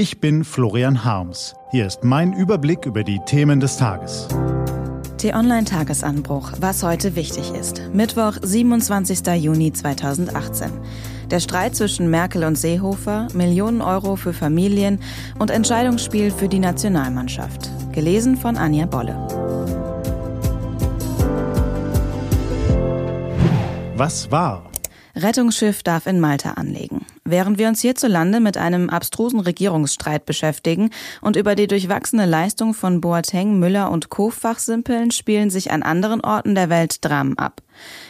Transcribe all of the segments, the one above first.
Ich bin Florian Harms. Hier ist mein Überblick über die Themen des Tages. T-Online-Tagesanbruch, was heute wichtig ist. Mittwoch, 27. Juni 2018. Der Streit zwischen Merkel und Seehofer, Millionen Euro für Familien und Entscheidungsspiel für die Nationalmannschaft. Gelesen von Anja Bolle. Was war? Rettungsschiff darf in Malta anlegen. Während wir uns hierzulande mit einem abstrusen Regierungsstreit beschäftigen und über die durchwachsene Leistung von Boateng, Müller und Co. fachsimpeln, spielen sich an anderen Orten der Welt Dramen ab.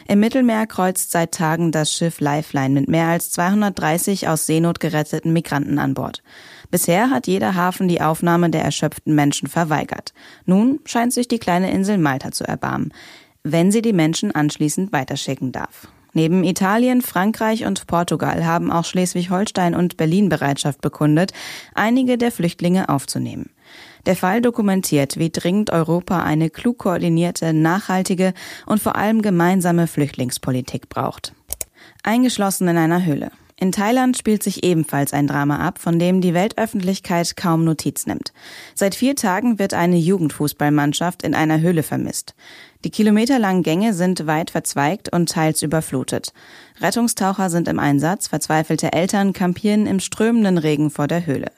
Im Mittelmeer kreuzt seit Tagen das Schiff Lifeline mit mehr als 230 aus Seenot geretteten Migranten an Bord. Bisher hat jeder Hafen die Aufnahme der erschöpften Menschen verweigert. Nun scheint sich die kleine Insel Malta zu erbarmen, wenn sie die Menschen anschließend weiterschicken darf. Neben Italien, Frankreich und Portugal haben auch Schleswig-Holstein und Berlin Bereitschaft bekundet, einige der Flüchtlinge aufzunehmen. Der Fall dokumentiert, wie dringend Europa eine klug koordinierte, nachhaltige und vor allem gemeinsame Flüchtlingspolitik braucht. Eingeschlossen in einer Höhle. In Thailand spielt sich ebenfalls ein Drama ab, von dem die Weltöffentlichkeit kaum Notiz nimmt. Seit vier Tagen wird eine Jugendfußballmannschaft in einer Höhle vermisst. Die kilometerlangen Gänge sind weit verzweigt und teils überflutet. Rettungstaucher sind im Einsatz, verzweifelte Eltern kampieren im strömenden Regen vor der Höhle.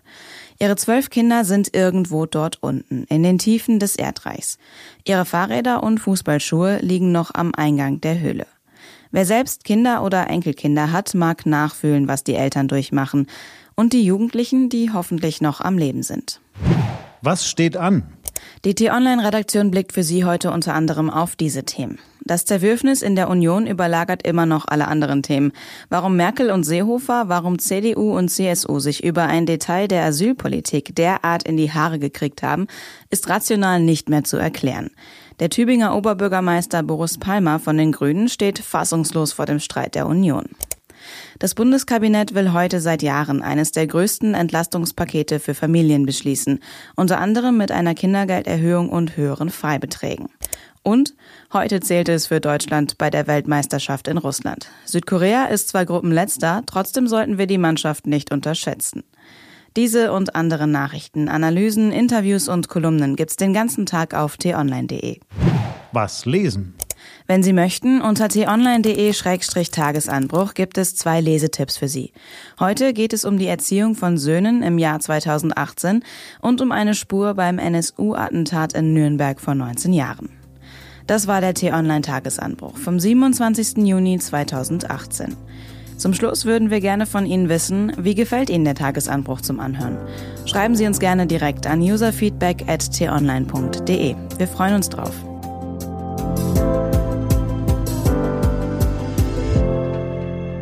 Ihre zwölf Kinder sind irgendwo dort unten, in den Tiefen des Erdreichs. Ihre Fahrräder und Fußballschuhe liegen noch am Eingang der Höhle. Wer selbst Kinder oder Enkelkinder hat, mag nachfühlen, was die Eltern durchmachen. Und die Jugendlichen, die hoffentlich noch am Leben sind. Was steht an? Die T-Online-Redaktion blickt für Sie heute unter anderem auf diese Themen. Das Zerwürfnis in der Union überlagert immer noch alle anderen Themen. Warum Merkel und Seehofer, warum CDU und CSU sich über ein Detail der Asylpolitik derart in die Haare gekriegt haben, ist rational nicht mehr zu erklären. Der Tübinger Oberbürgermeister Boris Palmer von den Grünen steht fassungslos vor dem Streit der Union. Das Bundeskabinett will heute seit Jahren eines der größten Entlastungspakete für Familien beschließen, unter anderem mit einer Kindergelderhöhung und höheren Freibeträgen. Und heute zählte es für Deutschland bei der Weltmeisterschaft in Russland. Südkorea ist zwar Gruppenletzter, trotzdem sollten wir die Mannschaft nicht unterschätzen. Diese und andere Nachrichten, Analysen, Interviews und Kolumnen gibt's den ganzen Tag auf t-online.de. Was lesen? Wenn Sie möchten, unter t-online.de-tagesanbruch gibt es zwei Lesetipps für Sie. Heute geht es um die Erziehung von Söhnen im Jahr 2018 und um eine Spur beim NSU-Attentat in Nürnberg vor 19 Jahren. Das war der T-Online-Tagesanbruch vom 27. Juni 2018. Zum Schluss würden wir gerne von Ihnen wissen, wie gefällt Ihnen der Tagesanbruch zum Anhören? Schreiben Sie uns gerne direkt an userfeedback.tonline.de. Wir freuen uns drauf.